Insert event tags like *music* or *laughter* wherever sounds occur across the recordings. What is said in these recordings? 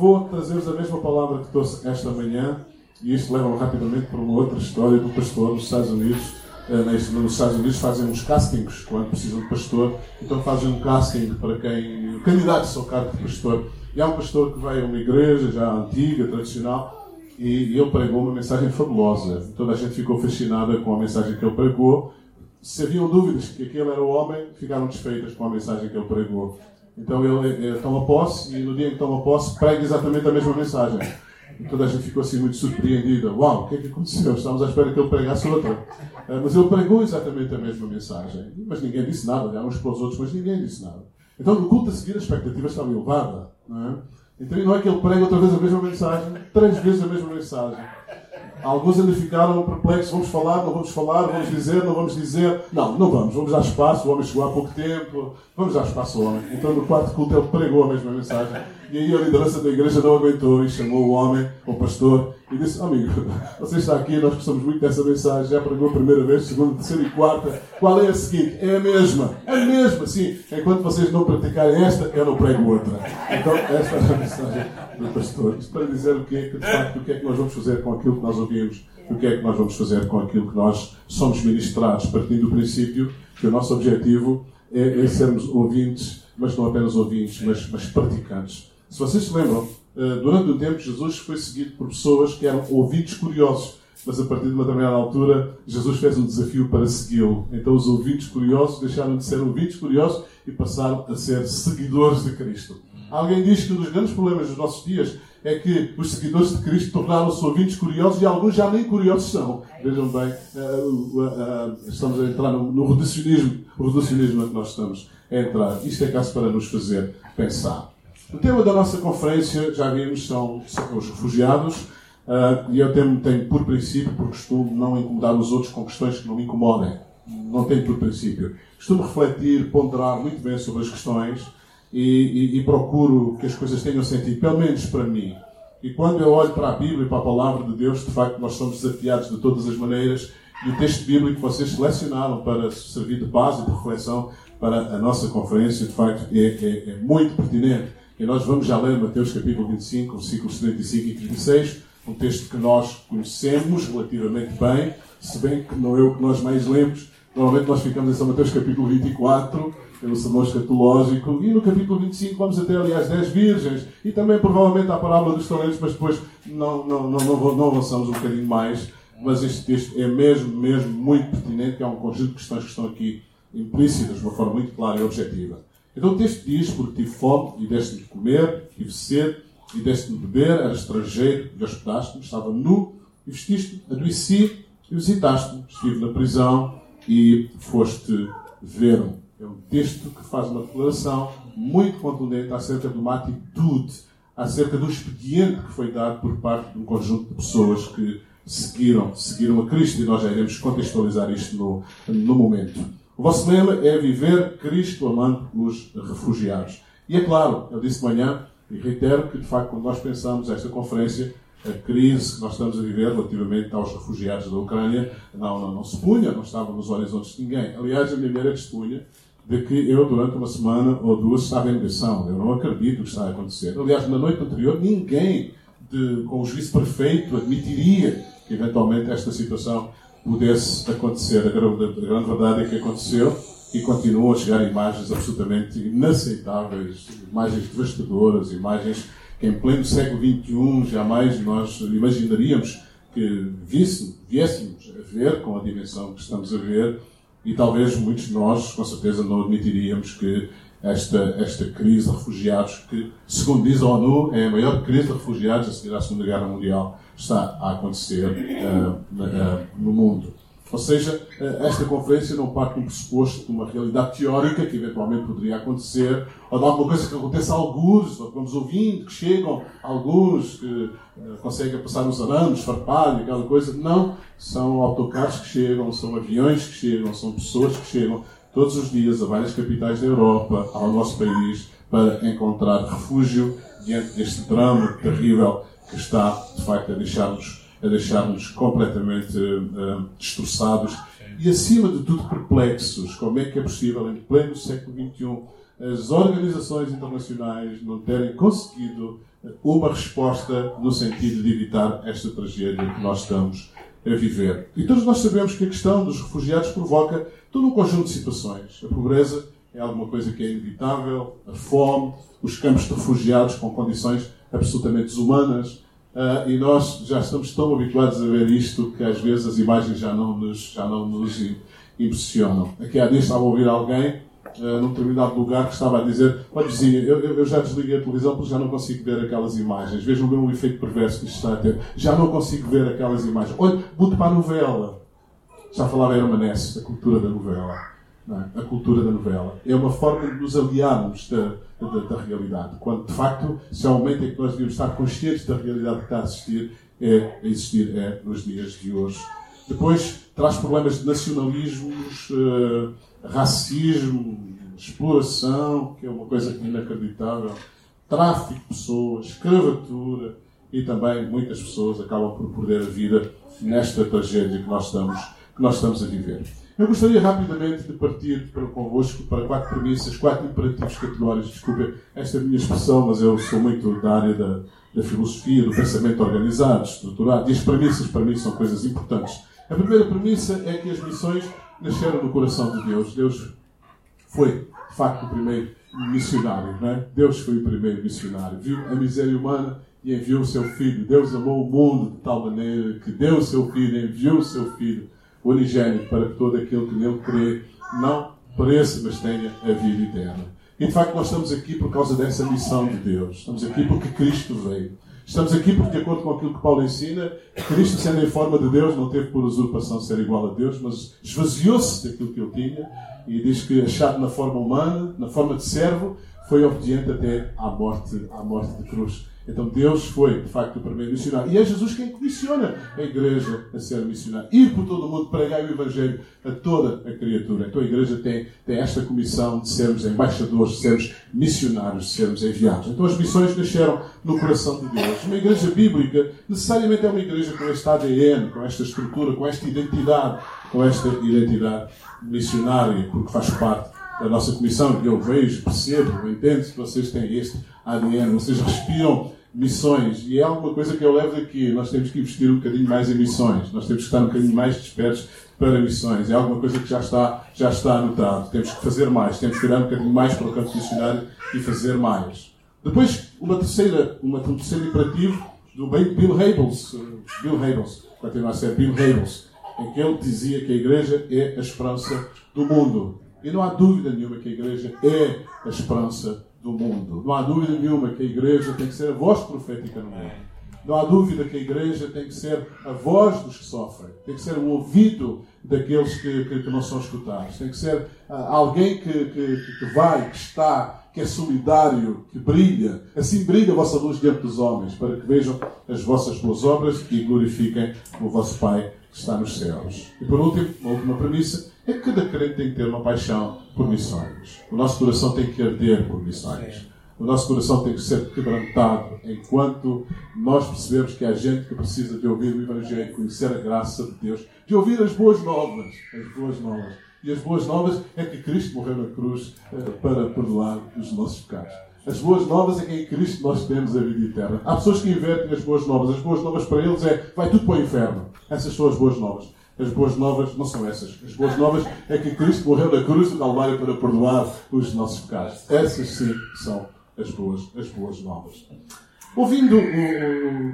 vou trazer-vos a mesma palavra que trouxe esta manhã, e isto leva-me rapidamente para uma outra história do pastor nos Estados Unidos. Uh, nos Estados Unidos fazem uns castings quando precisam de pastor, então fazem um casting para quem. candidatos ao cargo de pastor. E há um pastor que vai a uma igreja já antiga, tradicional, e ele pregou uma mensagem fabulosa. Toda a gente ficou fascinada com a mensagem que ele pregou. Se haviam dúvidas que aquele era o homem, ficaram desfeitas com a mensagem que ele pregou. Então ele, ele toma posse e no dia em que toma posse prega exatamente a mesma mensagem. E toda a gente ficou assim muito surpreendida. Uau, o que é que aconteceu? Estávamos à espera que ele pregasse outra. Uh, mas ele pregou exatamente a mesma mensagem. Mas ninguém disse nada. Olharam uns para os outros, mas ninguém disse nada. Então no culto a seguir a expectativa estava elevada. Não é? Então não é que ele prega outra vez a mesma mensagem, três vezes a mesma mensagem. Alguns ainda ficaram perplexos. Vamos falar, não vamos falar, vamos dizer, não vamos dizer. Não, não vamos. Vamos dar espaço. O homem chegou há pouco tempo. Vamos dar espaço ao homem. Então, no quarto culto, ele pregou a mesma mensagem. E aí a liderança da igreja não aguentou e chamou o homem, o pastor, e disse: Amigo, *laughs* você está aqui, nós gostamos muito dessa mensagem. Já pregou a primeira vez, segunda, terceira e quarta. Qual é a seguinte? É a mesma. É a mesma, sim. Enquanto vocês não praticarem esta, eu não prego outra. Então, esta é a mensagem do pastor. Isto para dizer o que é que, de facto, o que é que nós vamos fazer com aquilo que nós ouvimos, o que é que nós vamos fazer com aquilo que nós somos ministrados, partindo do princípio que o nosso objetivo é, é sermos ouvintes, mas não apenas ouvintes, mas, mas praticantes. Se vocês se lembram, eh, durante um tempo Jesus foi seguido por pessoas que eram ouvintes curiosos. Mas a partir de uma determinada altura, Jesus fez um desafio para segui-lo. Então os ouvintes curiosos deixaram de ser ouvintes curiosos e passaram a ser seguidores de Cristo. Alguém diz que um dos grandes problemas dos nossos dias é que os seguidores de Cristo tornaram-se ouvintes curiosos e alguns já nem curiosos são. Vejam bem, uh, uh, estamos a entrar no, reducionismo, o reducionismo que nós estamos a entrar. Isto é caso para nos fazer pensar. O tema da nossa conferência, já vimos, são, são os refugiados. e eu tenho, tenho, por princípio, por costume, não incomodar os outros com questões que não me incomodem. Não tenho por princípio. Costumo refletir, ponderar muito bem sobre as questões e, e, e, procuro que as coisas tenham sentido, pelo menos para mim. E quando eu olho para a Bíblia e para a palavra de Deus, de facto nós somos desafiados de todas as maneiras. E o texto bíblico que vocês selecionaram para servir de base de reflexão para a nossa conferência, de facto, é, é, é muito pertinente. E nós vamos já ler Mateus capítulo 25, versículos 75 e 36, um texto que nós conhecemos relativamente bem, se bem que não é o que nós mais lemos. Normalmente nós ficamos em São Mateus capítulo 24, pelo sermão escatológico. E no capítulo 25 vamos até ali às 10 virgens. E também provavelmente à parábola dos talentos, mas depois não, não, não, não, não avançamos um bocadinho mais. Mas este texto é mesmo, mesmo muito pertinente, há um conjunto de questões que estão aqui implícitas de uma forma muito clara e objetiva. Então o texto diz, porque tive fome e deste-me de comer, tive sede e deste-me de beber, era estrangeiro e hospedaste-me, estava nu e vestiste-me, adoeci e visitaste-me, estive na prisão e foste ver-me. É um texto que faz uma declaração muito contundente acerca de uma atitude, acerca do expediente que foi dado por parte de um conjunto de pessoas que seguiram, seguiram a Cristo, e nós já iremos contextualizar isto no, no momento. O vosso lema é viver Cristo amando os refugiados. E é claro, eu disse de manhã, e reitero que, de facto, quando nós pensamos esta conferência, a crise que nós estamos a viver relativamente aos refugiados da Ucrânia não, não, não se punha, não estava nos horizontes de ninguém. Aliás, a minha mulher é testemunha de que eu, durante uma semana ou duas, estava em negação. Eu não acredito que está a acontecer. Aliás, na noite anterior, ninguém de, com o juízo perfeito admitiria que, eventualmente, esta situação pudesse acontecer. A grande, a grande verdade é que aconteceu e continuam a chegar imagens absolutamente inaceitáveis, imagens devastadoras, imagens que em pleno século XXI jamais nós imaginaríamos que visse, viéssemos a ver com a dimensão que estamos a ver e talvez muitos de nós, com certeza, não admitiríamos que esta, esta crise de refugiados, que, segundo diz a ONU, é a maior crise de refugiados a seguir à Segunda Guerra Mundial, está a acontecer uh, uh, no mundo. Ou seja, uh, esta conferência não parte de um pressuposto de uma realidade teórica que eventualmente poderia acontecer, ou de alguma coisa que aconteça a alguns, ou vamos ouvindo, que chegam alguns que conseguem passar uns arames, farpalho, aquela coisa. Não, são autocarros que chegam, são aviões que chegam, são pessoas que chegam todos os dias a várias capitais da Europa, ao nosso país, para encontrar refúgio diante deste drama terrível que está, de facto, a deixar-nos a deixar-nos completamente uh, destroçados e, acima de tudo, perplexos. Como é que é possível, em pleno século XXI, as organizações internacionais não terem conseguido uma resposta no sentido de evitar esta tragédia que nós estamos a viver. E todos nós sabemos que a questão dos refugiados provoca todo um conjunto de situações. A pobreza é alguma coisa que é inevitável, a fome, os campos de refugiados com condições absolutamente desumanas. Uh, e nós já estamos tão habituados a ver isto que às vezes as imagens já não nos, já não nos impressionam. Aqui há dias estava a ouvir alguém uh, num determinado lugar que estava a dizer: Olha, vizinha, eu, eu, já desliguei a televisão porque já não consigo ver aquelas imagens. Vejam bem o efeito perverso que isto está a ter. Já não consigo ver aquelas imagens. Olha, bote para a novela. Já falava Hermanesse, a cultura da novela. É? A cultura da novela. É uma forma de nos aliarmos da, da, da, realidade. Quando, de facto, se há um momento em que nós devemos estar conscientes da realidade que está a existir, é a existir é nos dias de hoje. Depois traz problemas de nacionalismos, uh, racismo, exploração, que é uma coisa inacreditável, tráfico de pessoas, escravatura e também muitas pessoas acabam por perder a vida nesta tragédia que nós estamos, que nós estamos a viver. Eu gostaria rapidamente de partir para convosco para quatro premissas, quatro imperativos categóricos. Desculpe esta minha expressão, mas eu sou muito da área da, da filosofia, do pensamento organizado, estruturado, e as premissas para mim são coisas importantes. A primeira premissa é que as missões nasceram no coração de Deus. Deus foi, de facto, o primeiro missionário. Não é? Deus foi o primeiro missionário. Viu a miséria humana e enviou o seu filho. Deus amou o mundo de tal maneira que deu o seu filho, enviou o seu filho unigênito, para que todo aquele que nele crê não pereça, mas tenha a vida eterna. E de facto nós estamos aqui por causa dessa missão de Deus. Estamos aqui porque Cristo veio. Estamos aqui porque, de acordo com aquilo que Paulo ensina, Cristo, sendo em forma de Deus, não teve por usurpação ser igual a Deus, mas esvaziou-se daquilo que ele tinha e diz que, achado na forma humana, na forma de servo, foi obediente até à morte, à morte de cruz. Então Deus foi, de facto, o primeiro missionário. E é Jesus quem comissiona a igreja a ser missionária. Ir por todo o mundo, pregar o Evangelho a toda a criatura. Então a igreja tem, tem esta comissão de sermos embaixadores, de sermos missionários, de sermos enviados. Então as missões nasceram no coração de Deus. Uma igreja bíblica necessariamente é uma igreja com este ADN, com esta estrutura, com esta identidade, com esta identidade missionária, porque faz parte da nossa comissão, eu vejo, percebo, entendo que vocês têm este ADN, vocês respiram missões, e é alguma coisa que eu levo daqui. Nós temos que investir um bocadinho mais em missões, nós temos que estar um bocadinho mais despertos para missões. É alguma coisa que já está, já está anotado. Temos que fazer mais, temos que tirar um bocadinho mais para o campo missionário e fazer mais. Depois, uma terceira, uma, um terceiro imperativo do Bill Hybels, Bill Hybels, continua a ser Bill Hybels, em que ele dizia que a igreja é a esperança do mundo. E não há dúvida nenhuma que a igreja é a esperança do mundo. Não há dúvida nenhuma que a igreja tem que ser a voz profética no mundo. Não há dúvida que a igreja tem que ser a voz dos que sofrem, tem que ser o ouvido daqueles que, que, que não são escutados, tem que ser uh, alguém que, que, que vai, que está, que é solidário, que brilha. Assim brilha a vossa luz diante dos homens, para que vejam as vossas boas obras e glorifiquem o vosso Pai que está nos céus. E por último, uma última premissa, é que cada crente tem que ter uma paixão por missões. O nosso coração tem que arder por missões. O nosso coração tem que ser quebrantado enquanto nós percebemos que há gente que precisa de ouvir o Evangelho, conhecer a graça de Deus, de ouvir as boas novas. As boas novas. E as boas novas é que Cristo morreu na cruz eh, para perdoar os nossos pecados. As boas novas é que em Cristo nós temos a vida eterna. Há pessoas que invertem as boas novas. As boas novas para eles é vai tudo para o inferno. Essas são as boas novas. As boas novas não são essas. As boas novas é que Cristo morreu na cruz do Calvário para perdoar os nossos pecados. Essas sim são as boas, as boas novas. Ouvindo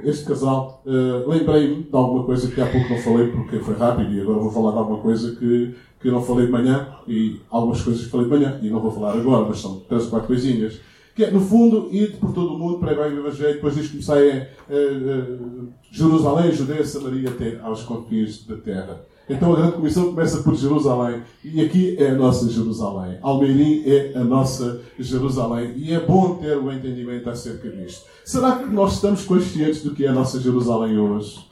este casal, uh, lembrei-me de alguma coisa que há pouco não falei porque foi rápido e agora vou falar de alguma coisa que, que não falei de manhã e algumas coisas que falei de manhã e não vou falar agora, mas são três ou quatro coisinhas. Que é, no fundo, ir por todo o mundo, pregar o Evangelho, depois diz que comecei em uh, Jerusalém, Judeia, Samaria, até aos confins da terra. Então a grande comissão começa por Jerusalém. E aqui é a nossa Jerusalém. Almeirim é a nossa Jerusalém. E é bom ter o entendimento acerca disto. Será que nós estamos conscientes do que é a nossa Jerusalém hoje?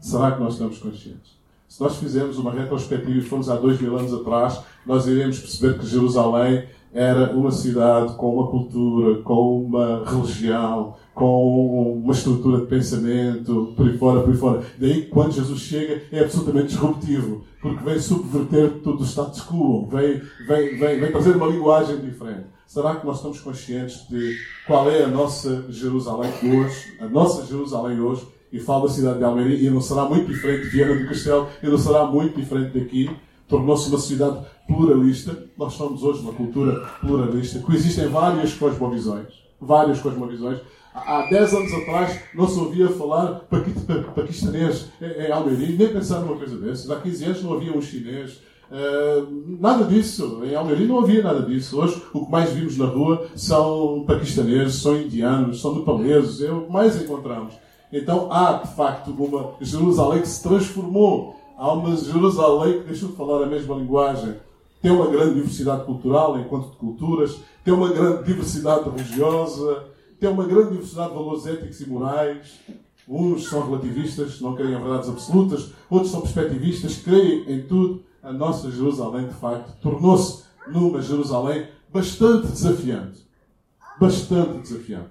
Será que nós estamos conscientes? Se nós fizermos uma retrospectiva e formos há dois mil anos atrás, nós iremos perceber que Jerusalém era uma cidade com uma cultura, com uma religião, com uma estrutura de pensamento, por aí fora, por aí fora. Daí quando Jesus chega é absolutamente disruptivo, porque vem subverter todo o status quo, vem, vem, vem, vem trazer uma linguagem diferente. Será que nós estamos conscientes de qual é a nossa Jerusalém hoje? A nossa Jerusalém hoje? E falo da cidade de Almeria e não será muito diferente de Viana do Castelo e não será muito diferente daqui. Tornou-se uma cidade pluralista. Nós somos hoje uma cultura pluralista. Coexistem várias cosmovisões. Várias cosmovisões. Há 10 anos atrás não se ouvia falar paquistanês em Almeria, nem pensar numa coisa dessas. Há 15 anos não havia um chinês. Uh, nada disso. Em Almeria não havia nada disso. Hoje o que mais vimos na rua são paquistaneses, são indianos, são nepaleses. É o que mais encontramos. Então há, de facto, uma Jerusalém que se transformou. Há uma Jerusalém que deixou de falar a mesma linguagem. Tem uma grande diversidade cultural, enquanto de culturas. Tem uma grande diversidade religiosa tem uma grande diversidade de valores éticos e morais. Uns são relativistas, não creem em verdades absolutas, outros são perspectivistas, creem em tudo. A nossa Jerusalém, de facto, tornou-se numa Jerusalém bastante desafiante. Bastante desafiante.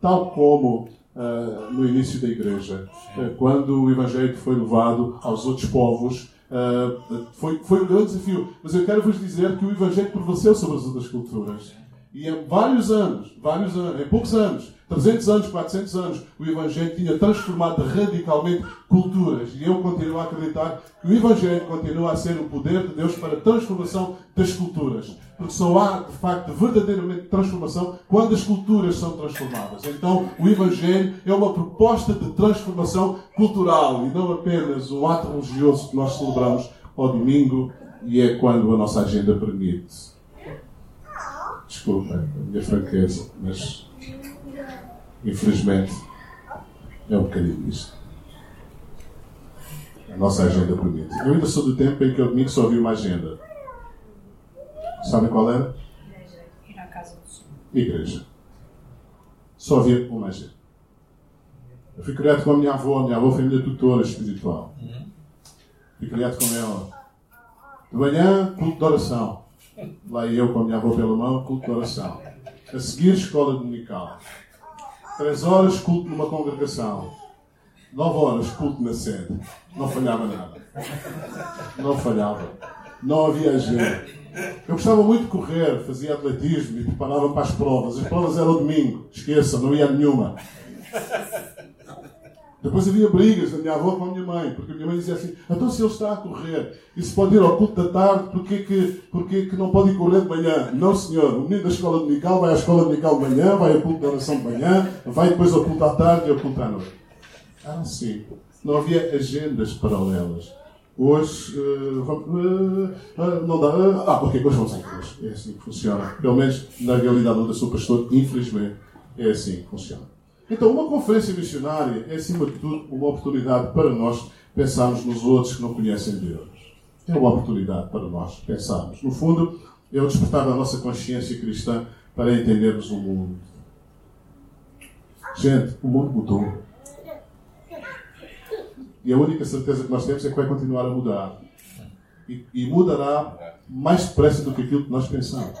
Tal como uh, no início da Igreja, uh, quando o Evangelho foi levado aos outros povos, uh, foi, foi um grande desafio. Mas eu quero vos dizer que o Evangelho prevaleceu sobre as outras culturas. E em vários anos, vários anos, em poucos anos, 300 anos, 400 anos, o Evangelho tinha transformado radicalmente culturas. E eu continuo a acreditar que o Evangelho continua a ser o poder de Deus para a transformação das culturas. Porque só há, de facto, verdadeiramente transformação quando as culturas são transformadas. Então, o Evangelho é uma proposta de transformação cultural e não apenas um ato religioso que nós celebramos ao domingo e é quando a nossa agenda permite. Desculpa a minha franqueza, mas infelizmente é um bocadinho isto. A nossa agenda permite. Eu ainda sou do tempo em que eu domingo só havia uma agenda. Sabem qual era? Ir à casa do Senhor. Igreja. Só havia uma agenda. Eu fui criado com a minha avó, a minha avó foi minha tutora espiritual. Fui criado com ela. De manhã, culto de oração. Lá eu com a minha avó pela mão, culto de oração. A seguir, escola dominical. Três horas, culto numa congregação. Nove horas, culto na sede. Não falhava nada. Não falhava. Não havia agenda. Eu gostava muito de correr, fazia atletismo e preparava para as provas. As provas eram domingo. Esqueça, não ia nenhuma. Depois havia brigas da minha avó com a minha mãe, porque a minha mãe dizia assim: então se ele está a correr e se pode ir ao culto da tarde, porquê que, porquê que não pode ir correr de manhã? Não, senhor. O menino da escola dominical vai à escola dominical de manhã, vai ao culto da oração de manhã, vai depois ao culto à tarde e ao culto à noite. Ah, sim. Não havia agendas paralelas. Hoje, uh, uh, não dá. ah, ok, hoje à igreja. É assim que funciona. Pelo menos na realidade onde eu sou pastor, infelizmente, é assim que funciona. Então, uma conferência missionária é, acima de tudo, uma oportunidade para nós pensarmos nos outros que não conhecem Deus. É uma oportunidade para nós pensarmos. No fundo, é o despertar da nossa consciência cristã para entendermos o mundo. Gente, o mundo mudou. E a única certeza que nós temos é que vai continuar a mudar. E, e mudará mais depressa do que aquilo que nós pensamos.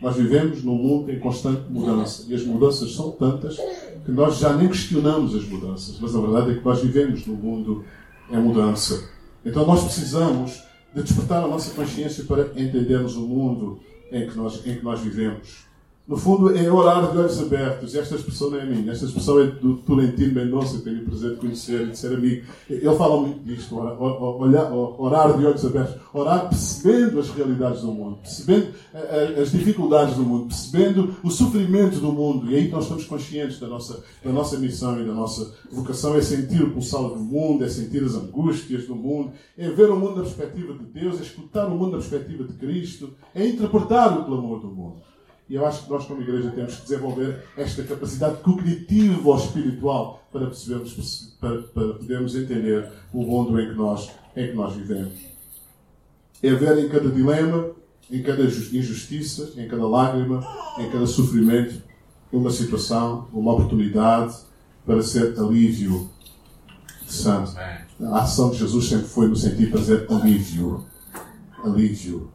Nós vivemos num mundo em constante mudança. E as mudanças são tantas que nós já nem questionamos as mudanças. Mas a verdade é que nós vivemos num mundo em mudança. Então nós precisamos de despertar a nossa consciência para entendermos o mundo em que nós, em que nós vivemos. No fundo, é orar de olhos abertos. Esta expressão não é minha. Esta expressão é do Tolentino Mendonça, tenho o prazer de conhecer e de ser amigo. Ele fala muito disto, orar, orar de olhos abertos. Orar percebendo as realidades do mundo, percebendo eh, eh, as dificuldades do mundo, percebendo o sofrimento do mundo. E aí nós estamos conscientes da nossa, da nossa missão e da nossa vocação. É sentir o pulsar do mundo, é sentir as angústias do mundo, é ver o mundo na perspectiva de Deus, é escutar o mundo na perspectiva de Cristo, é interpretar o clamor do mundo. E eu acho que nós, como igreja, temos que desenvolver esta capacidade cognitiva ou espiritual para, percebermos, para, para podermos entender o mundo em que, nós, em que nós vivemos. É ver em cada dilema, em cada injustiça, em cada lágrima, em cada sofrimento, uma situação, uma oportunidade para ser alívio de santo. A ação de Jesus sempre foi no sentido de trazer alívio. Alívio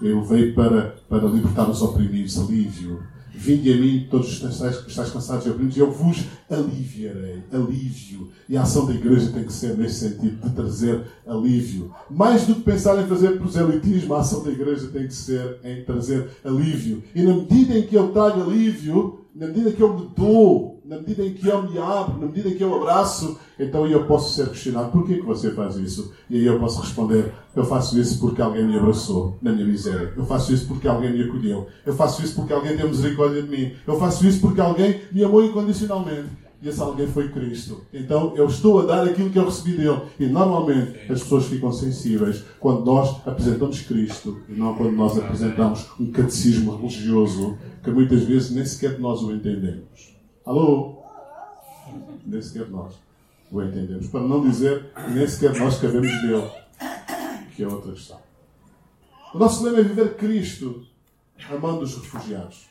ele veio para, para libertar os oprimidos, alívio. Vinde a mim, todos os que estáis, cansados e oprimidos, e eu vos aliviarei. Alívio. E a ação da igreja tem que ser nesse sentido, de trazer alívio. Mais do que pensar em fazer proselitismo, a ação da igreja tem que ser em trazer alívio. E na medida em que eu trago alívio, na medida que eu me dou, na medida em que eu me abro, na medida em que eu abraço, então eu posso ser questionado: por que, que você faz isso? E aí eu posso responder: eu faço isso porque alguém me abraçou na minha miséria. Eu faço isso porque alguém me acolheu. Eu faço isso porque alguém deu misericórdia de mim. Eu faço isso porque alguém me amou incondicionalmente. E esse alguém foi Cristo. Então eu estou a dar aquilo que eu recebi dele. E normalmente as pessoas ficam sensíveis quando nós apresentamos Cristo e não quando nós apresentamos um catecismo religioso que muitas vezes nem sequer nós o entendemos. Alô? Nem sequer nós o entendemos. Para não dizer nem sequer nós cabemos dele, que é outra questão. O nosso lema é viver Cristo amando os refugiados.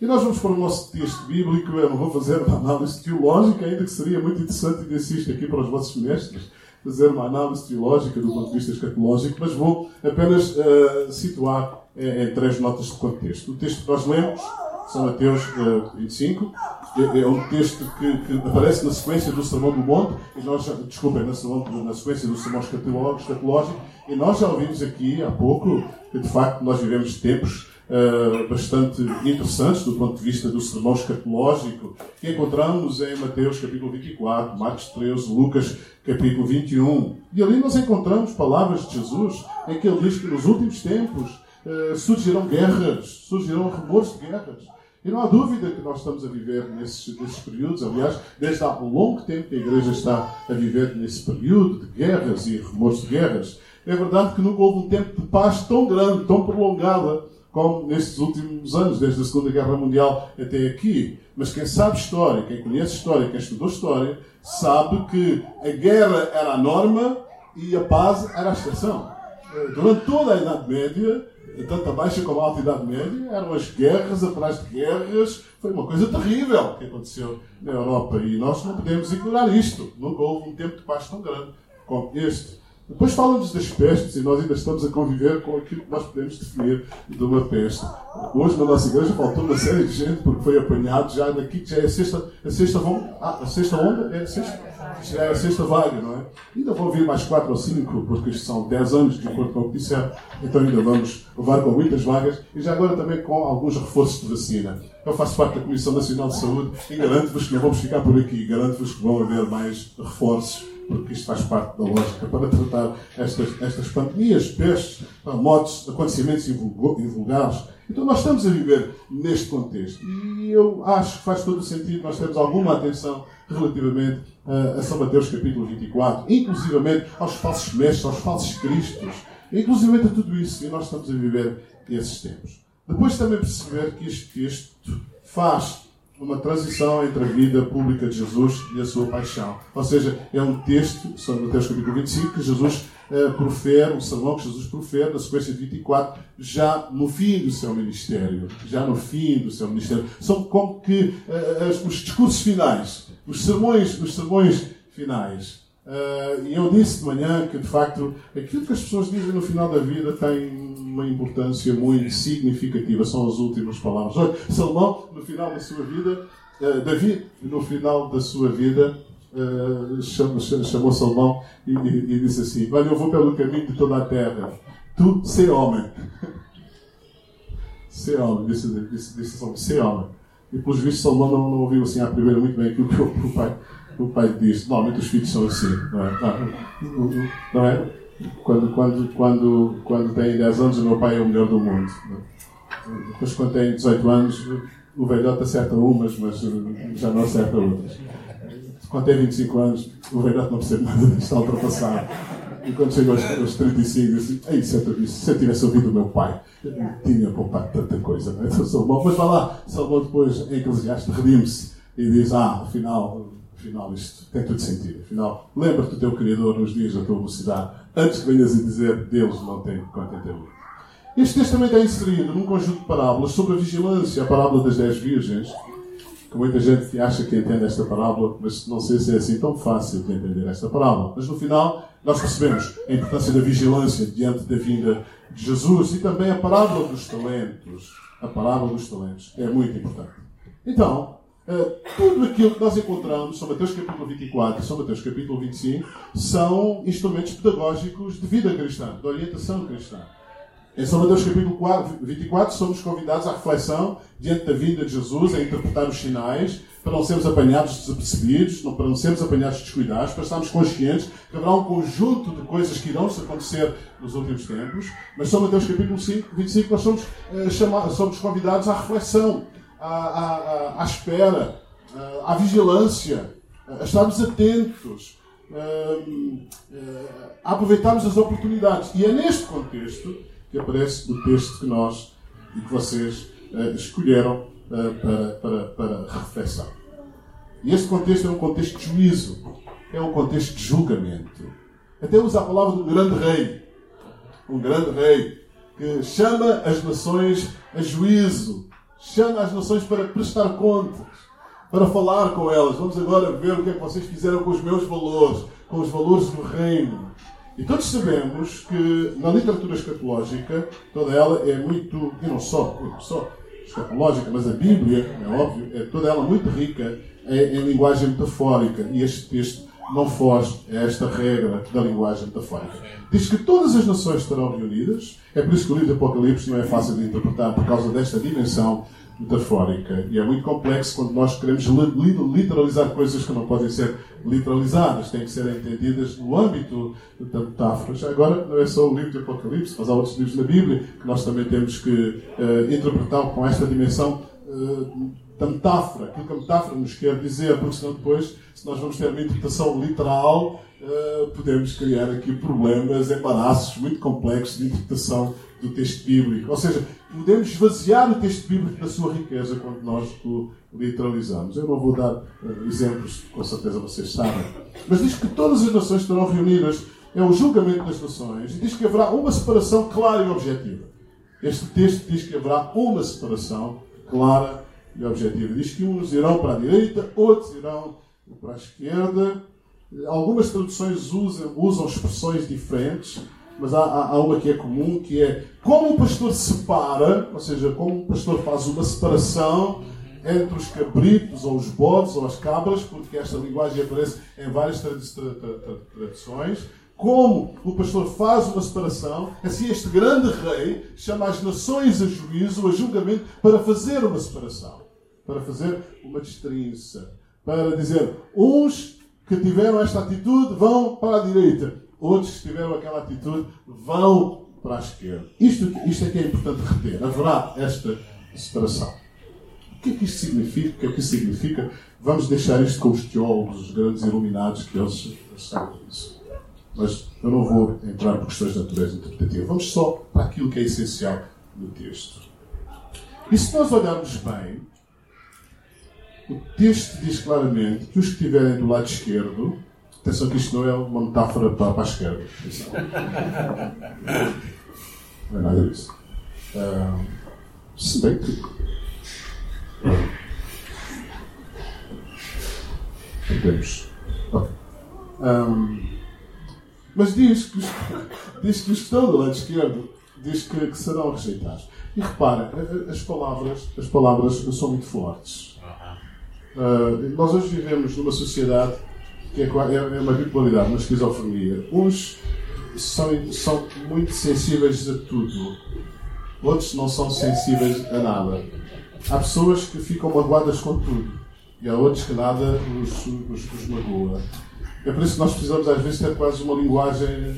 E nós vamos para o nosso texto bíblico. Eu não vou fazer uma análise teológica, ainda que seria muito interessante, e insisto aqui para os vossos mestres, fazer uma análise teológica do ponto de vista escatológico, mas vou apenas uh, situar uh, em três notas de contexto. O texto que nós lemos, São Mateus uh, 25, é, é, um texto que, que, aparece na sequência do Sermão do Monte, e nós, desculpem, na, na sequência do Sermão escatológico, e nós já ouvimos aqui há pouco que, de facto, nós vivemos tempos uh, bastante interessantes do ponto de vista do sermão escatológico, que encontramos em Mateus capítulo 24, Marcos 13, Lucas capítulo 21. E ali nós encontramos palavras de Jesus em que ele diz que nos últimos tempos uh, surgirão guerras, surgirão rumores de guerras. E não há dúvida que nós estamos a viver nesses, nesses, períodos. Aliás, desde há um longo tempo que a Igreja está a viver nesse período de guerras e rumores de guerras. É verdade que nunca houve um tempo de paz tão grande, tão prolongada, como nestes últimos anos, desde a Segunda Guerra Mundial até aqui. Mas quem sabe história, quem conhece história, quem estudou história, sabe que a guerra era a norma e a paz era a exceção. Eh, durante toda a Idade Média, tanto a Baixa como a Alta Idade Média, eram as guerras atrás de guerras. Foi uma coisa terrível que aconteceu na Europa e nós não podemos ignorar isto. Nunca houve um tempo de paz tão grande como este. Depois falam-nos das pestes e nós ainda estamos a conviver com aquilo que nós podemos definir de uma peste. Hoje na nossa igreja faltou uma série de gente porque foi apanhado já daqui, já é a sexta, a sexta, ah, a sexta onda, é a sexta, já é a sexta vaga, não é? Ainda vão vir mais quatro ou cinco, porque isto são dez anos, de acordo com o que disseram, então ainda vamos levar com muitas vagas e já agora também com alguns reforços de vacina. Eu faço parte da Comissão Nacional de Saúde e garanto-vos que não vamos ficar por aqui, garanto-vos que vão haver mais reforços porque isto faz parte da lógica para tratar estas, estas pandemias, pestes, mortes, acontecimentos invulgares. Então nós estamos a viver neste contexto. E eu acho que faz todo o sentido nós termos alguma atenção relativamente a São Mateus capítulo 24, inclusivamente aos falsos mestres, aos falsos cristos, inclusivamente a tudo isso. E nós estamos a viver esses tempos. Depois também perceber que este texto faz uma transição entre a vida pública de Jesus e a sua paixão. Ou seja, é um texto, São Mateus capítulo 25, que Jesus uh, profere, um sermão que Jesus profere, na sequência de 24, já no fim do seu ministério. Já no fim do seu ministério. São como que uh, os discursos finais, os sermões, os sermões finais. Uh, e eu disse de manhã que, de facto, aquilo que as pessoas dizem no final da vida tem uma importância muito significativa. São as últimas palavras. Olha, Salomão, no final da sua vida, uh, Davi, no final da sua vida, uh, chamou, Salomão e, e, e, disse assim: Olha, eu vou pelo caminho de toda a terra. Tu, ser homem. *laughs* ser homem, disse, disse, disse Salomão, ser homem. E, pelos vistos, Salomão não, não ouviu assim à primeira muito bem aquilo que o pai o pai diz, normalmente os filhos são assim, não é? Não é? Quando, quando, quando, quando tem 10 anos, o meu pai é o melhor do mundo. É? Depois, quando tem 18 anos, o velhote acerta umas, mas já não acerta outras. Quando tem 25 anos, o velhote não percebe nada está ultrapassado. E quando chega aos, aos 35, diz assim: se eu, se eu tivesse ouvido o meu pai, tinha poupado tanta coisa. Não é? Então, Salomão, mas vai lá, Salomão depois, em Eclesiastes, redime-se e diz: Ah, afinal, Afinal, isto tem tudo sentido. Afinal, lembra-te do teu Criador nos dias da tua mocidade, antes que venhas a dizer Deus não tem contentamento. Este texto também está inserido num conjunto de parábolas sobre a vigilância, a parábola das dez virgens, que muita gente acha que entende esta parábola, mas não sei se é assim tão fácil de entender esta parábola. Mas no final, nós percebemos a importância da vigilância diante da vinda de Jesus e também a parábola dos talentos. A parábola dos talentos é muito importante. Então, eh, tudo aquilo que nós encontramos, São Mateus capítulo 24 e São Mateus capítulo 25, são instrumentos pedagógicos de vida cristã, de orientação cristã. Em São Mateus capítulo 24 somos convidados à reflexão diante da vinda de Jesus, a interpretar os sinais, para não sermos apanhados desapercebidos, para não sermos apanhados descuidados, para estarmos conscientes que haverá um conjunto de coisas que irão acontecer nos últimos tempos. Mas São Mateus capítulo 5, 25 nós somos, eh, chamados, somos convidados à reflexão, à, à, à espera, eh, à vigilância, a estarmos atentos, eh, a aproveitarmos as oportunidades. E é neste contexto que aparece o texto que nós e que vocês uh, escolheram para, para, para reflexão. E este contexto é um contexto de juízo, é um contexto de julgamento. Até usa a palavra de um grande rei. Um grande rei que chama as nações a juízo, chama as nações para prestar contas, para falar com elas. Vamos agora ver o que é que vocês fizeram com os meus valores, com os valores do reino. E todos sabemos que na literatura escatológica, toda ela é muito, e não só, não só escatológica, mas a Bíblia, é óbvio, é toda ela muito rica em, em linguagem metafórica. E este texto não foge a esta regra da linguagem metafórica. Diz que todas as nações estarão reunidas, é por isso que o livro de Apocalipse não é fácil de interpretar por causa desta dimensão metafórica. E é muito complexo quando nós queremos literalizar coisas que não podem ser literalizadas, têm que ser entendidas no âmbito da metáfora. Já agora, não é só o livro de Apocalipse, mas há outros livros na Bíblia que nós também temos que uh, interpretar com esta dimensão uh, da metáfora, aquilo que a metáfora nos quer dizer, porque senão depois, se nós vamos ter uma interpretação literal, uh, podemos criar aqui problemas, embaraços muito complexos de interpretação do texto bíblico. Ou seja, podemos esvaziar o texto bíblico da sua riqueza quando nós o literalizamos. Eu não vou dar uh, exemplos, com certeza vocês sabem. Mas diz que todas as nações estarão reunidas, é o julgamento das nações, e diz que haverá uma separação clara e objetiva. Este texto diz que haverá uma separação clara e objetiva. Diz que uns irão para a direita, outros irão para a esquerda. Algumas traduções usam, usam expressões diferentes mas há, há, uma que é comum, que é como o pastor separa, ou seja, como o pastor faz uma separação entre os cabritos, ou os bodes, ou as cabras, porque esta linguagem aparece em várias tradições, como o pastor faz uma separação, assim este grande rei chama as nações a juízo, a julgamento, para fazer uma separação, para fazer uma destrinça, para dizer, uns que tiveram esta atitude vão para a direita, outros que tiveram aquela atitude vão para a esquerda. Isto, isto é que é importante reter. Haverá esta separação. O que é que isto significa? O que é que significa? Vamos deixar isto com os teólogos, os grandes iluminados, que eles sabem disso. Mas eu não vou entrar por questões de natureza interpretativa. Vamos só para aquilo que é essencial no texto. E se nós olharmos bem, o texto diz claramente que os que estiverem do lado esquerdo Atenção que isto não é uma metáfora para, para a esquerda. Não é nada disso. Uh, se bem que. Temos. Okay. Um, mas diz que, diz que os que estão do lado esquerdo diz que, que serão rejeitados. E repara, as palavras, as palavras são muito fortes. Uh, nós hoje vivemos numa sociedade que é, é, é uma bipolaridade, uma esquizofrenia. Uns são, são muito sensíveis a tudo, outros não são sensíveis a nada. Há pessoas que ficam magoadas com tudo e há outros que nada os, os, os magoa. É por isso que nós precisamos, às vezes, ter quase uma linguagem eh,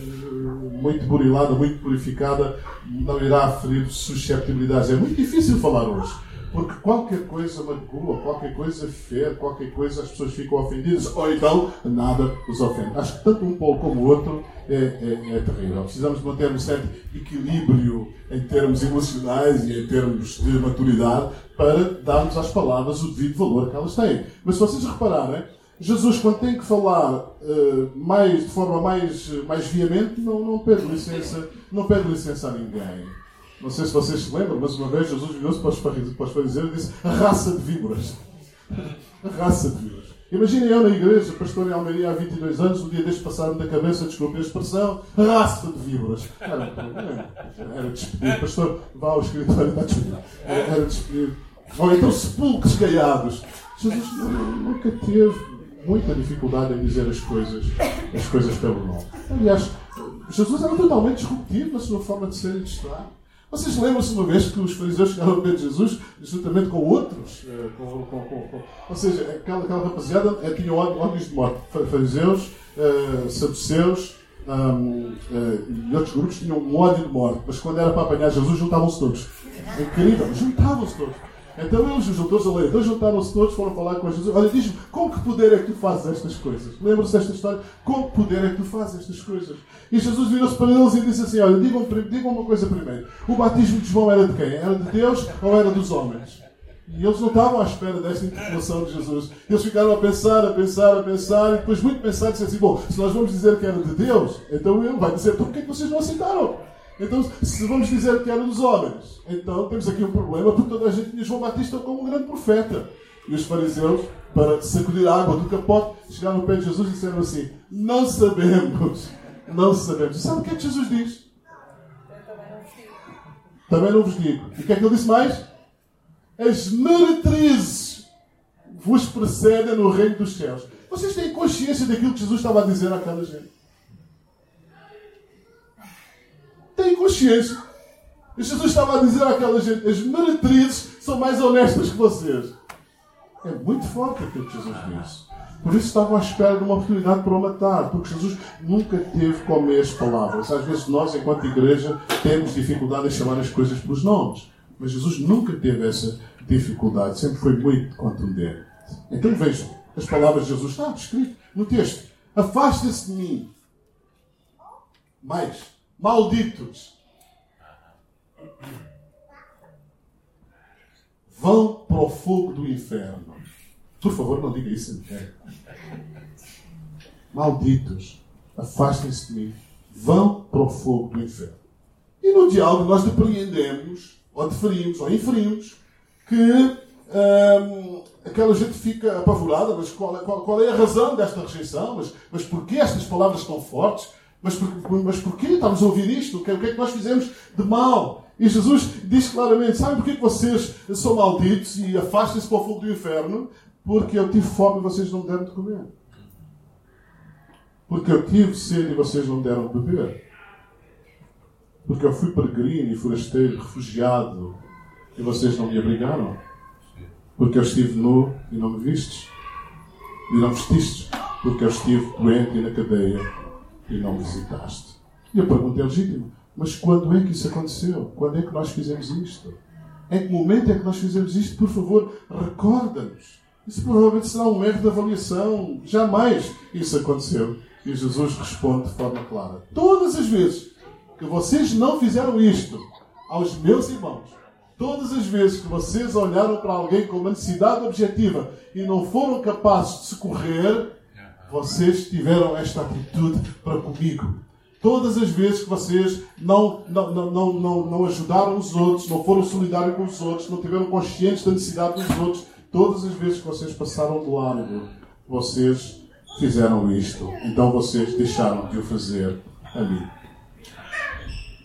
muito burilada, muito purificada, não irá ferir susceptibilidades. É muito difícil falar hoje. Porque qualquer coisa magoa, qualquer coisa fere, qualquer coisa as pessoas ficam ofendidas, ou então nada os ofende. Acho que tanto um polo como o outro é, é, é terrível. Precisamos manter um certo equilíbrio em termos emocionais e em termos de maturidade para darmos às palavras o devido valor que elas têm. Mas se vocês repararem, Jesus, quando tem que falar uh, mais, de forma mais, mais veemente, não, não pede licença, não pede licença a ninguém. Não sei se vocês se lembram, mas uma vez Jesus virou-se para os fariseus e disse: a raça de víboras. A raça de víboras. Imaginem eu na igreja, pastor em Almeria há 22 anos, um dia deixo passar-me da cabeça, desculpe a expressão, raça de víboras. Era, era despedido. Pastor, vá ao escritório, está despedido. Era, era despedido. Ou então sepulcros caiados. Jesus nunca teve muita dificuldade em dizer as coisas, as coisas pelo nome. Aliás, Jesus era totalmente disruptivo na sua forma de ser e de estar. Vocês lembram-se uma vez que os fariseus chegaram ao pé de Jesus, juntamente com outros? Eh, com, com, com, ou seja, aquela, aquela rapaziada eh, tinha ódios de morte. Fariseus, uh, saduceus um, uh, e outros grupos tinham um ódio de morte. Mas quando era para apanhar Jesus, juntavam-se todos. É incrível, juntavam-se todos. Então eles, os autores da lei, então juntaram-se todos, foram falar com Jesus. Olha, diz-me, com que poder é que tu fazes estas coisas? Lembram-se desta história? Com que poder é que tu fazes estas coisas? E Jesus virou-se para eles e disse assim: Olha, digam, digam uma coisa primeiro. O batismo de João era de quem? Era de Deus ou era dos homens? E eles não estavam à espera desta interpelação de Jesus. Eles ficaram a pensar, a pensar, a pensar, e depois, muito pensar, disseram assim: Bom, se nós vamos dizer que era de Deus, então ele vai dizer: Então porquê é que vocês não aceitaram? Então, se vamos dizer que era dos homens, então temos aqui um problema, porque toda a gente tinha João Batista como um grande profeta. E os fariseus, para sacudir a água do capote, chegaram ao pé de Jesus e disseram assim: Não sabemos, não sabemos. E sabe o que é que Jesus diz? Também não vos digo. E o que é que ele disse mais? As meretrizes vos precedem no reino dos céus. Vocês têm consciência daquilo que Jesus estava a dizer àquela gente? Têm consciência. E Jesus estava a dizer àquela gente: as meretrizes são mais honestas que vocês. É muito forte aquilo que Jesus disse. Por isso estavam à espera de uma oportunidade para o matar, porque Jesus nunca teve com meias palavras. Às vezes nós, enquanto igreja, temos dificuldade em chamar as coisas pelos nomes. Mas Jesus nunca teve essa dificuldade, sempre foi muito contundente. Então vejam, as palavras de Jesus está escrito no texto. Afasta-se de mim. Mais malditos. Vão para o fogo do inferno. Por favor, não diga isso. Malditos, afastem-se de mim. Vão para o fogo do inferno. E no diálogo nós depreendemos, ou deferimos, ou inferimos, que hum, aquela gente fica apavorada, mas qual é, qual, qual é, a razão desta rejeição? Mas, mas porquê estas palavras tão fortes? Mas, por, mas porquê estamos a ouvir isto? O que, o que é que nós fizemos de mal? E Jesus diz claramente: Sabem porquê que vocês são malditos e afastem-se para o fogo do inferno? Porque eu tive fome e vocês não me deram de comer. Porque eu tive sede e vocês não me deram de beber. Porque eu fui peregrino e forasteiro, refugiado e vocês não me abrigaram. Porque eu estive nu e não me vistes. E não vestistes. Porque eu estive doente e na cadeia e não visitaste. E a pergunta é legítima. Mas quando é que isso aconteceu? Quando é que nós fizemos isto? Em que momento é que nós fizemos isto? Por favor, recorda-nos. Isso provavelmente será um erro de avaliação. Jamais isso aconteceu. E Jesus responde de forma clara: Todas as vezes que vocês não fizeram isto aos meus irmãos, todas as vezes que vocês olharam para alguém com uma necessidade objetiva e não foram capazes de socorrer, vocês tiveram esta atitude para comigo. Todas as vezes que vocês não, não, não, não, não ajudaram os outros, não foram solidários com os outros, não tiveram conscientes da necessidade dos outros, todas as vezes que vocês passaram do lado, vocês fizeram isto. Então vocês deixaram de o fazer a mim.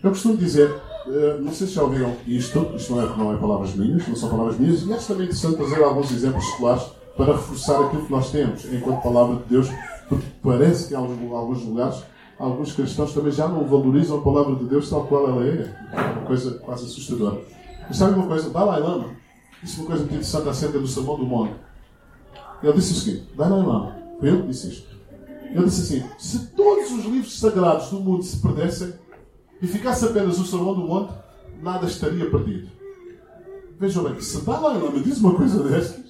Eu costumo dizer, eh, não sei se já ouviram isto, isto não é, não é palavras minhas, não são palavras minhas, e acho também interessante trazer alguns exemplos escolares para reforçar aquilo que nós temos enquanto palavra de Deus, porque parece que em alguns lugares alguns cristãos também já não valorizam a palavra de Deus tal qual ela é. É uma coisa quase assustadora. E sabe uma coisa? Dalai Lama disse uma coisa muito interessante acerca do Sermão do Monte. Ele disse o seguinte: Dalai Lama, foi ele que disse isto. Ele disse assim: se todos os livros sagrados do mundo se perdessem e ficasse apenas o Sermão do Monte, nada estaria perdido. Vejam bem, se Dalai Lama diz uma coisa destas,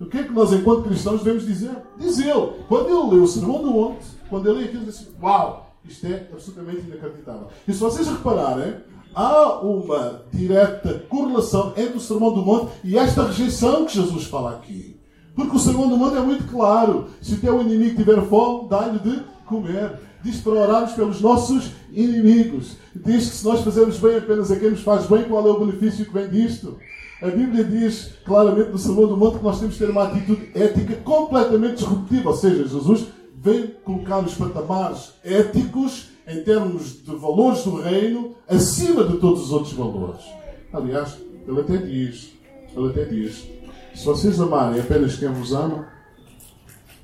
o que é que nós, enquanto cristãos, devemos dizer? Diz ele. Quando ele leu o Sermão do Monte, quando ele lê aquilo, disse: Uau, isto é absolutamente inacreditável. E se vocês repararem, há uma direta correlação entre o Sermão do Monte e esta rejeição que Jesus fala aqui. Porque o Sermão do Monte é muito claro. Se o teu inimigo tiver fome, dá-lhe de comer. Diz para orarmos pelos nossos inimigos. Diz que se nós fazemos bem apenas a quem nos faz bem, qual é o benefício que vem disto? A Bíblia diz claramente no Sermão do Monte que nós temos que ter uma atitude ética completamente disruptiva. Ou seja, Jesus vem colocar os patamares éticos em termos de valores do reino acima de todos os outros valores. Aliás, ele até diz, ele até diz, se vocês amarem apenas quem vos ama,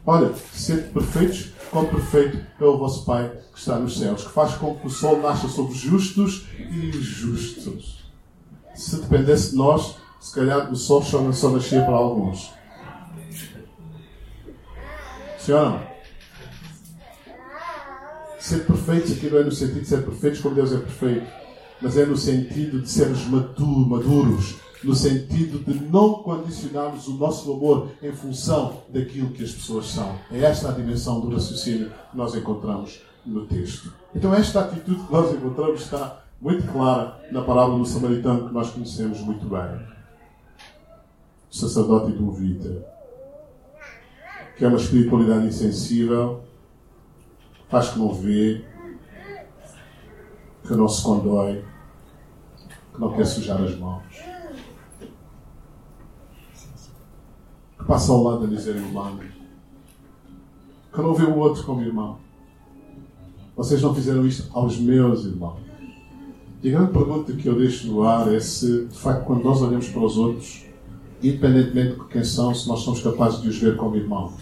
olha, sede perfeitos, como perfeito é o vosso Pai que está nos céus, que faz com que o sol nasça sobre os justos e injustos. Se dependesse de nós, se calhar o sol só, só nascia para alguns. Senhora, ser perfeitos aqui não é no sentido de ser perfeitos como Deus é perfeito, mas é no sentido de sermos maduros, no sentido de não condicionarmos o nosso amor em função daquilo que as pessoas são. É esta a dimensão do raciocínio que nós encontramos no texto. Então, esta atitude que nós encontramos está muito clara na parábola do samaritano que nós conhecemos muito bem. Sacerdote do Vita, que é uma espiritualidade insensível, faz que não vê, que não se condói, que não quer sujar as mãos. que passa ao lado a dizer irmão, que não vê o outro como irmão. Vocês não fizeram isto aos meus irmãos. E a grande pergunta que eu deixo no ar é se, de facto, quando nós olhamos para os outros, independentemente de quem são, se nós somos capazes de os ver como irmãos.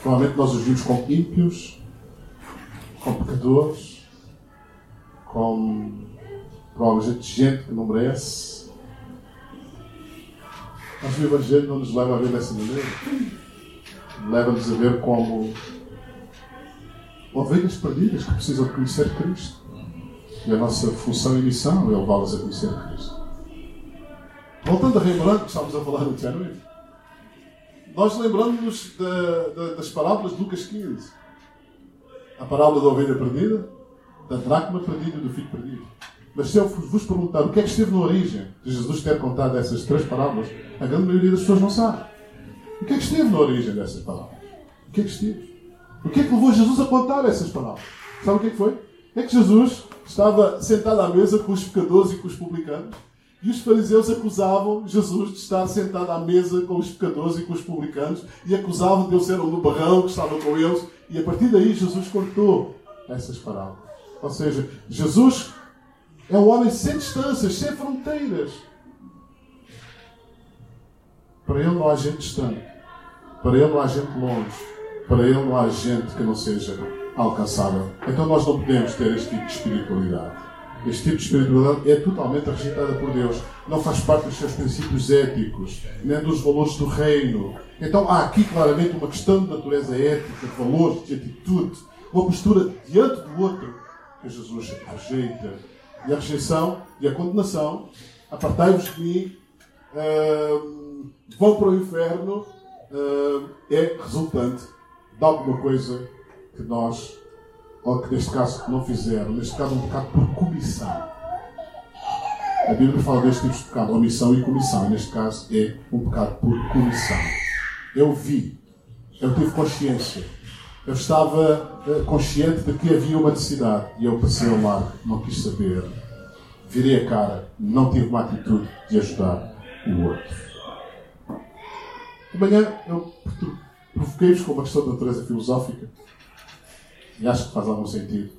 Provavelmente nós os vimos como ímpios, como pecadores, como provavelmente gente que não merece, mas o Evangelho não nos leva a ver dessa maneira. Leva-nos a ver como ovelhas perdidas que precisam de conhecer Cristo. E a nossa função e missão é levá-las a conhecer Cristo. Voltando a relembrar que estávamos a falar no January, nós lembramos das parábolas de Lucas 15. A parábola da ovelha perdida, da dracma perdida e do filho perdido. Mas se eu vos perguntar o que é que esteve na origem de Jesus ter contado essas três parábolas, a grande maioria das pessoas não sabe. O que é que esteve na origem dessas parábolas? O que é que esteve? O que é que levou Jesus a contar essas parábolas? Sabe o que é que foi? É que Jesus estava sentado à mesa com os pecadores e com os publicanos e os fariseus acusavam Jesus de estar sentado à mesa com os pecadores e com os publicanos e acusavam de ele ser um nubarrão que estava com eles. E a partir daí Jesus contou essas parábolas. Ou seja, Jesus é um homem sem distâncias, sem fronteiras. Para ele não há gente distante. Para ele não há gente longe. Para ele não há gente que não seja alcançável. Então nós não podemos ter este tipo de espiritualidade. Este tipo de espiritualidade é totalmente rejeitada por Deus. Não faz parte dos seus princípios éticos, nem dos valores do reino. Então há aqui claramente uma questão de natureza ética, de valores, de atitude, uma postura diante do outro que Jesus rejeita e a rejeição e a condenação, apartai-vos de mim, uh, vão para o inferno, uh, é resultante de alguma coisa que nós, ou que neste caso não fizeram, neste caso um pecado por comissão. A Bíblia fala deste tipo de pecado, omissão e comissão. Neste caso é um pecado por comissão. Eu vi, eu tive consciência, eu estava uh, consciente de que havia uma necessidade e eu passei ao lado, não quis saber. Virei a cara, não tive uma atitude de ajudar o outro. De manhã eu provoquei-vos com uma questão de natureza filosófica e acho que faz algum sentido,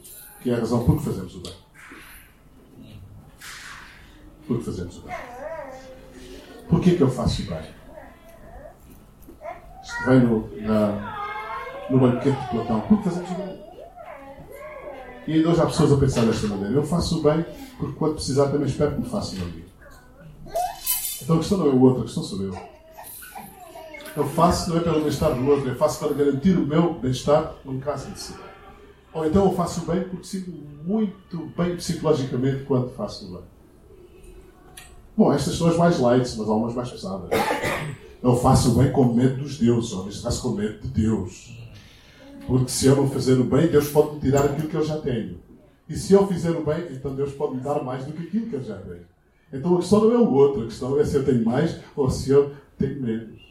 que é a razão por que fazemos o bem. Por que fazemos o bem. Porquê que eu faço o bem? Isto vem no, na, no banquete de Platão. Por que fazemos o bem? E ainda hoje há pessoas a pensar desta maneira. Eu faço o bem porque quando precisar também espero que me façam o bem. Então a questão não é o outro, a questão sou eu. Eu faço não é pelo bem-estar do outro, eu faço para garantir o meu bem-estar num caso de cidade. Ou então eu faço bem porque sinto muito bem psicologicamente quando faço bem. Bom, estas são as mais light, mas há umas mais pesadas. Eu faço bem com medo dos deuses, ou neste caso com medo de Deus. Porque se eu não fazer o bem, Deus pode me tirar aquilo que eu já tenho. E se eu fizer o bem, então Deus pode me dar mais do que aquilo que eu já tenho. Então a questão não é o outro, a questão é se eu tenho mais ou se eu tenho menos.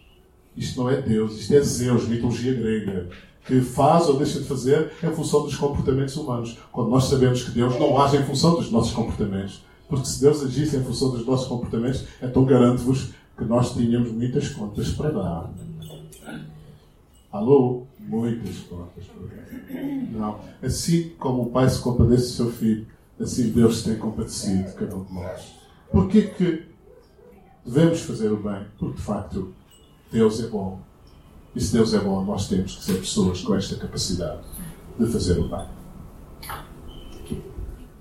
Isto não é Deus, isto é Zeus, mitologia grega, que faz ou deixa de fazer em função dos comportamentos humanos. Quando nós sabemos que Deus não age em função dos nossos comportamentos. Porque se Deus agisse em função dos nossos comportamentos, então garanto-vos que nós tínhamos muitas contas para dar. Alô? Muitas contas para dar. Não. Assim como o pai se compadece do seu filho, assim Deus tem compadecido de cada um de nós. Porquê que devemos fazer o bem? Porque de facto Deus é bom. E se Deus é bom, nós temos que ser pessoas com esta capacidade de fazer o bem.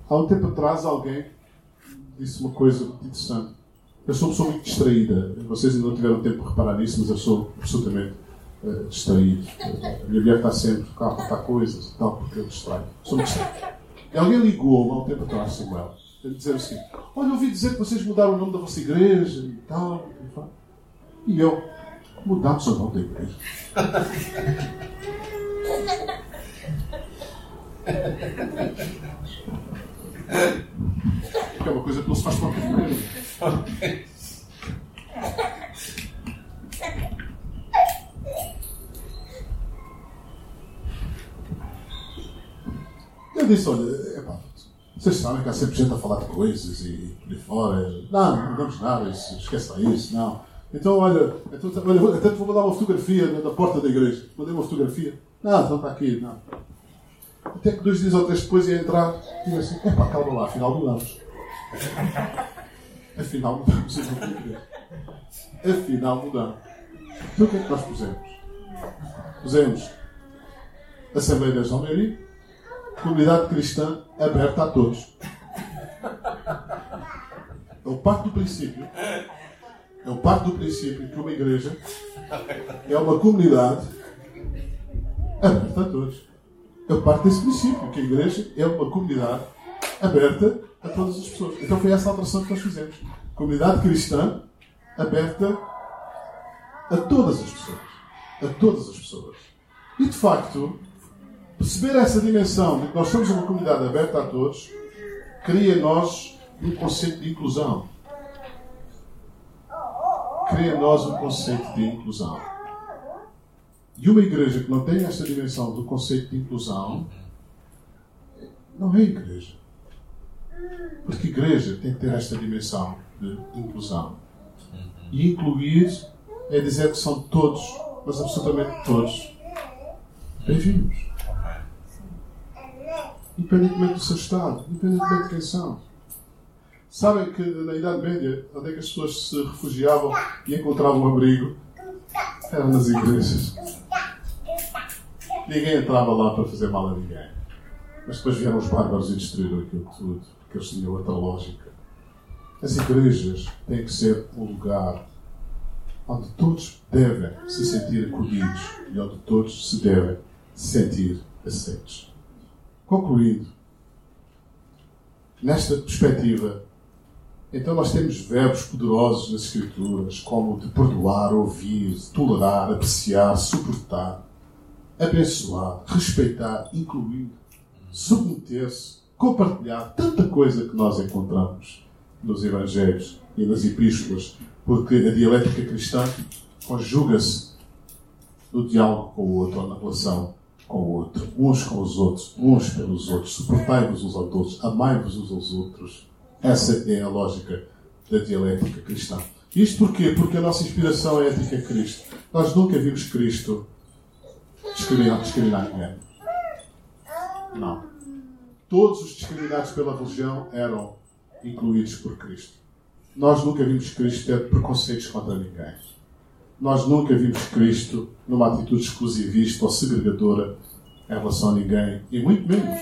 Há um tempo atrás, alguém disse uma coisa muito interessante. Eu sou uma pessoa muito distraída. Vocês ainda não tiveram tempo de reparar nisso, mas eu sou absolutamente uh, distraído. A minha mulher está sempre a contar coisas e tal, porque eu distraio. Sou muito distraído. E alguém ligou-me há um tempo atrás, Samuel, a dizer assim: Olha, eu ouvi dizer que vocês mudaram o nome da vossa igreja e tal. E eu, mudamos o nome da igreja. É uma coisa que não se faz qualquer coisa. Eu disse, olha, epá, vocês sabem que há sempre gente a falar de coisas e aí fora. Não, não damos nada, lá isso, não. Então, olha, então, olha, até te vou mandar uma fotografia da porta da igreja. Mandei uma fotografia. Não, então está aqui, não. Até que dois dias ou três depois ia entrar e eu assim, epá, calma lá, afinal mudamos. *laughs* afinal mudamos a igreja. Afinal mudamos. Então o que é que nós pusemos? Pusemos Assembleia de Almeria, comunidade cristã aberta a todos. Eu parto do princípio, eu parto do princípio que uma igreja é uma comunidade aberta a todos. Eu parto desse princípio, que a igreja é uma comunidade aberta a todas as pessoas. Então foi essa alteração que nós fizemos. Comunidade cristã aberta a todas as pessoas. A todas as pessoas. E de facto, perceber essa dimensão de que nós somos uma comunidade aberta a todos, cria em nós um conceito de inclusão. Cria em nós um conceito de inclusão. E uma igreja que não tem esta dimensão do conceito de inclusão não é igreja. Porque igreja tem que ter esta dimensão de inclusão. E incluir é dizer que são todos, mas absolutamente todos, bem-vindos. Independentemente do seu estado, independentemente de quem são. Sabem que na Idade Média, onde é que as pessoas se refugiavam e encontravam abrigo? Eram nas igrejas. Ninguém entrava lá para fazer mal a ninguém. Mas depois vieram os bárbaros e destruíram aquilo tudo, porque eles tinham outra lógica. As igrejas têm que ser um lugar onde todos devem se sentir acolhidos e onde todos se devem sentir aceitos. Concluindo, nesta perspectiva, então nós temos verbos poderosos nas Escrituras, como de perdoar, ouvir, tolerar, apreciar, suportar, abençoar, respeitar, incluir, submeter-se, compartilhar, tanta coisa que nós encontramos nos Evangelhos e nas Epístolas, porque a dialética cristã conjuga-se no diálogo com o outro, ou na relação com o outro, uns com os outros, uns pelos outros, suportai-vos uns aos outros, amai-vos uns aos outros. Essa é a lógica da dialética cristã. Isto porquê? Porque a nossa inspiração é ética Cristo. Nós nunca vimos Cristo discriminar, discriminar ninguém. Não. Todos os discriminados pela religião eram incluídos por Cristo. Nós nunca vimos Cristo ter preconceitos contra ninguém. Nós nunca vimos Cristo numa atitude exclusivista ou segregadora em relação a ninguém. E muito menos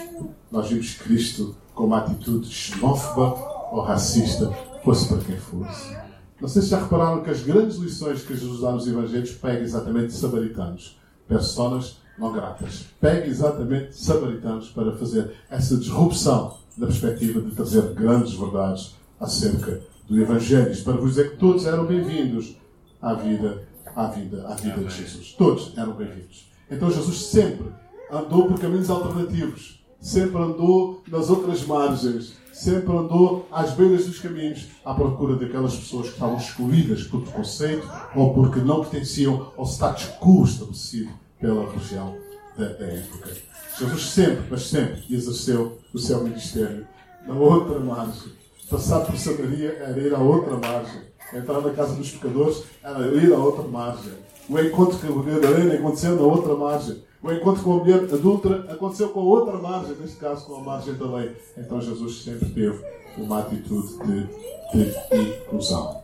nós vimos Cristo com uma atitude xenófoba ou racista, fosse para quem fosse. Não sei se já repararam que as grandes lições que Jesus dá nos Evangelhos pegam exatamente samaritanos, personas não gratas. Pega exatamente samaritanos para fazer essa disrupção na perspectiva de trazer grandes verdades acerca do Evangelho. Para vos dizer que todos eram bem-vindos à vida, à vida, à vida de Jesus. Todos eram bem-vindos. Então Jesus sempre andou por caminhos alternativos. Sempre andou nas outras margens sempre andou às beiras dos caminhos à procura daquelas pessoas que estavam excluídas por preconceito ou porque não pertenciam ao status quo estabelecido pela religião da, da época. Jesus sempre, mas sempre, exerceu o seu ministério na outra margem. Passar por Samaria era ir à outra margem. Entrar na casa dos pecadores era ir à outra margem. O encontro com a Gadarena aconteceu na outra margem. O encontro com a mulher adulta aconteceu com outra margem, neste caso com a margem da lei. Então Jesus sempre teve uma atitude de, de inclusão.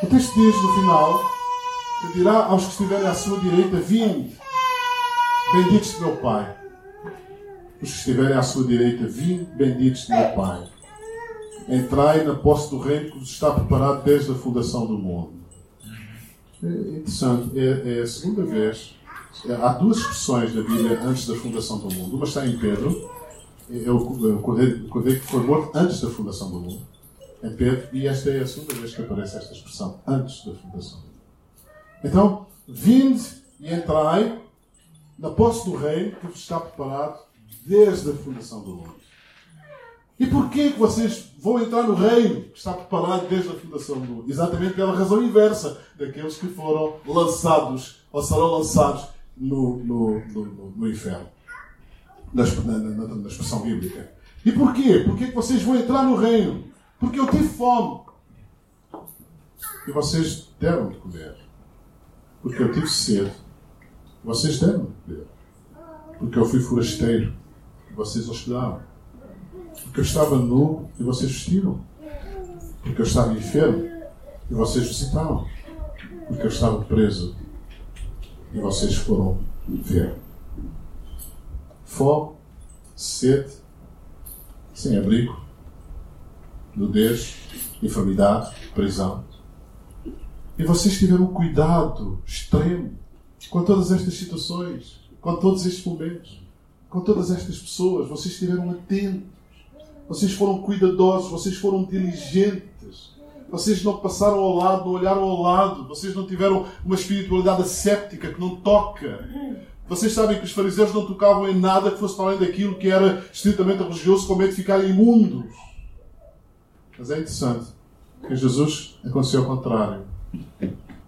O texto diz no final que dirá aos que estiverem à sua direita: Vinde, benditos de meu Pai. Os que estiverem à sua direita, vinde, benditos de meu Pai. Entrai na posse do reino que vos está preparado desde a fundação do mundo. É interessante, é, é a segunda vez. É, há duas expressões na Bíblia antes da fundação do mundo. Uma está em Pedro, é o cordeiro, o cordeiro que foi morto antes da fundação do mundo. Em Pedro, e esta é a segunda vez que aparece esta expressão, antes da fundação do mundo. Então, vinde e entrai na posse do reino que vos está preparado desde a fundação do mundo. E porquê que vocês vão entrar no reino que está preparado desde a fundação do mundo? Exatamente pela razão inversa daqueles que foram lançados ou serão lançados no, no, no, no inferno. Na, na, na, expressão bíblica. E porquê? Porquê que vocês vão entrar no reino? Porque eu tive fome. E vocês deram de comer. Porque eu tive sede. Vocês deram de comer. Porque eu fui forasteiro. E vocês hospedaram. Porque eu estava nu e vocês vestiram. Porque eu estava enfermo e vocês visitaram. Porque eu estava preso e vocês foram ver. Fome, sede, sem abrigo, nudez, enfermidade, prisão. E vocês tiveram um cuidado extremo com todas estas situações, com todos estes momentos, com todas estas pessoas. Vocês estiveram atentos vocês foram cuidadosos, vocês foram diligentes. Vocês não passaram ao lado, não olharam ao lado. Vocês não tiveram uma espiritualidade asséptica que não toca. Vocês sabem que os fariseus não tocavam em nada que fosse para além daquilo que era estritamente religioso, com medo de ficarem imundos. Mas é interessante que Jesus aconteceu ao contrário.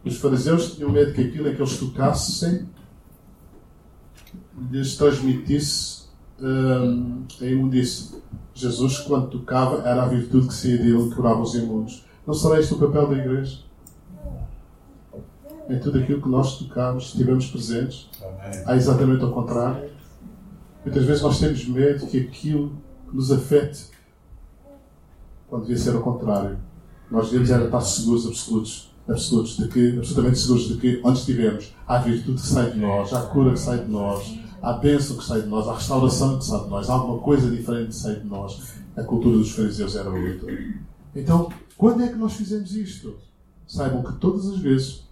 Os fariseus tinham medo que aquilo em que eles tocassem lhes transmitisse hum, a imundícia. Jesus, quando tocava, era a virtude que saía dele que curava os imundos. Não será este o papel da igreja? Em tudo aquilo que nós tocamos, estivemos presentes, há exatamente ao contrário. Muitas vezes nós temos medo que aquilo nos afete, quando devia ser ao contrário. Nós devemos era estar seguros, absolutos, absolutos de que, absolutamente seguros de que, onde estivermos, há virtude que sai de nós, há cura que sai de nós, Há bênção que sai de nós, há restauração que sai de nós, alguma coisa diferente que sai de nós. A cultura dos fariseus era outra. Então, quando é que nós fizemos isto? Saibam que todas as vezes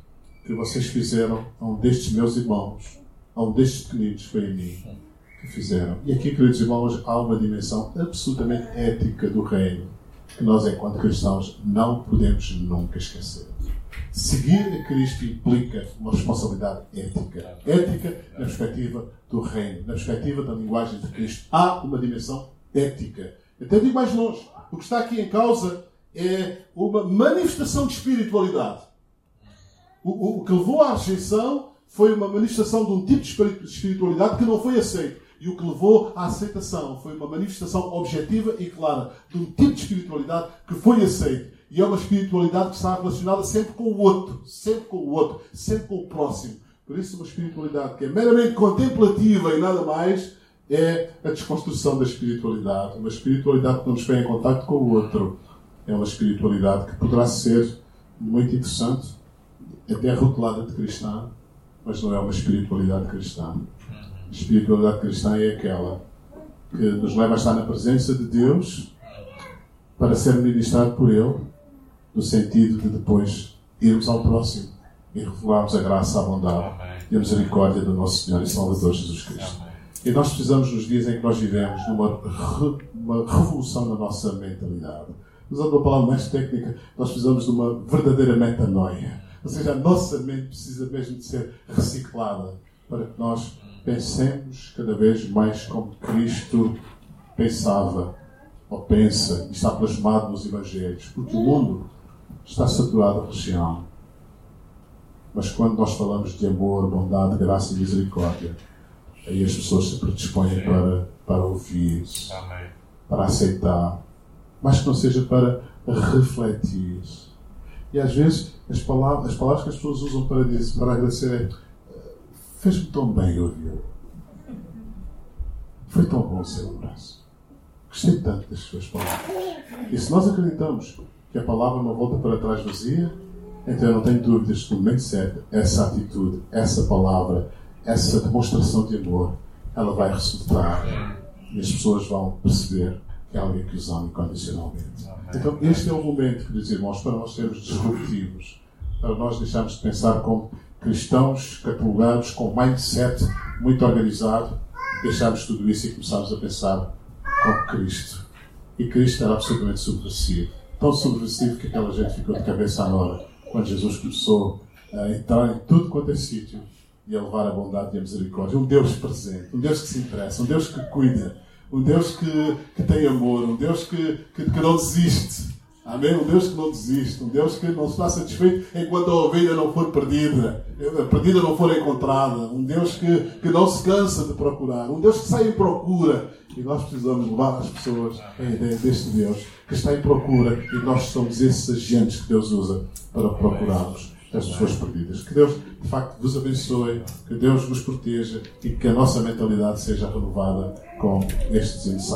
que vocês fizeram a um destes meus irmãos, a um destes pequeninos, foi a mim que fizeram. E aqui, queridos irmãos, há uma dimensão absolutamente ética do reino que nós, enquanto cristãos, não podemos nunca esquecer. Seguir a Cristo implica uma responsabilidade ética. Ética na perspectiva do reino, na perspectiva da linguagem de Cristo. Há uma dimensão ética. Até digo mais longe. O que está aqui em causa é uma manifestação de espiritualidade. O, o, o que levou à rejeição foi uma manifestação de um tipo de espiritualidade que não foi aceito. E o que levou à aceitação foi uma manifestação objetiva e clara de um tipo de espiritualidade que foi aceito. E é uma espiritualidade que está relacionada sempre com o outro, sempre com o outro, sempre com o próximo. Por isso, uma espiritualidade que é meramente contemplativa e nada mais é a desconstrução da espiritualidade. Uma espiritualidade que não nos vem em contato com o outro. É uma espiritualidade que poderá ser muito interessante, até rotulada de cristã, mas não é uma espiritualidade cristã. A espiritualidade cristã é aquela que nos leva a estar na presença de Deus para ser ministrado por Ele no sentido de depois irmos ao próximo e revelarmos a graça, a bondade e a misericórdia do nosso Senhor e Salvador Jesus Cristo. E nós precisamos, nos dias em que nós vivemos, numa re, uma revolução na nossa mentalidade. Usando uma palavra mais técnica, nós precisamos de uma verdadeira metanoia. Ou seja, a nossa mente precisa mesmo de ser reciclada para que nós pensemos cada vez mais como Cristo pensava ou pensa e está plasmado nos Evangelhos, porque o mundo está saturado de religião. Mas quando nós falamos de amor, bondade, graça e misericórdia, aí as pessoas se predispõem para, para ouvir, Amém. para aceitar, mas que não seja para refletir. E às vezes as palavras, as palavras que as pessoas usam para, dizer, para agradecer é fez-me tão bem ouvir. Foi tão bom ser um abraço. Gostei tanto das suas palavras. E se nós acreditamos que a palavra não volta para trás vazia, então eu não tenho dúvidas que no momento certo, essa atitude, essa palavra, essa demonstração de amor, ela vai resultar e as pessoas vão perceber que é alguém que os ama incondicionalmente. Então, este é o momento, queridos irmãos, para nós sermos disruptivos, para nós deixarmos de pensar como cristãos catalogados, com mindset muito organizado, deixarmos tudo isso e começarmos a pensar como Cristo. E Cristo era absolutamente subversivo. Tão subversivo que aquela gente ficou de cabeça à hora quando Jesus começou a entrar em tudo quanto é sítio e a levar a bondade e a misericórdia. Um Deus presente, um Deus que se interessa, um Deus que cuida, um Deus que, que tem amor, um Deus que, que, que não desiste. Amém? Um Deus que não desiste, um Deus que não está satisfeito enquanto a ovelha não for perdida, a perdida não for encontrada, um Deus que, que não se cansa de procurar, um Deus que sai em procura. E nós precisamos levar às pessoas a ideia deste Deus que está em procura e nós somos esses agentes que Deus usa para procurarmos as pessoas perdidas. Que Deus, de facto, vos abençoe, que Deus vos proteja e que a nossa mentalidade seja renovada com estes ensaios.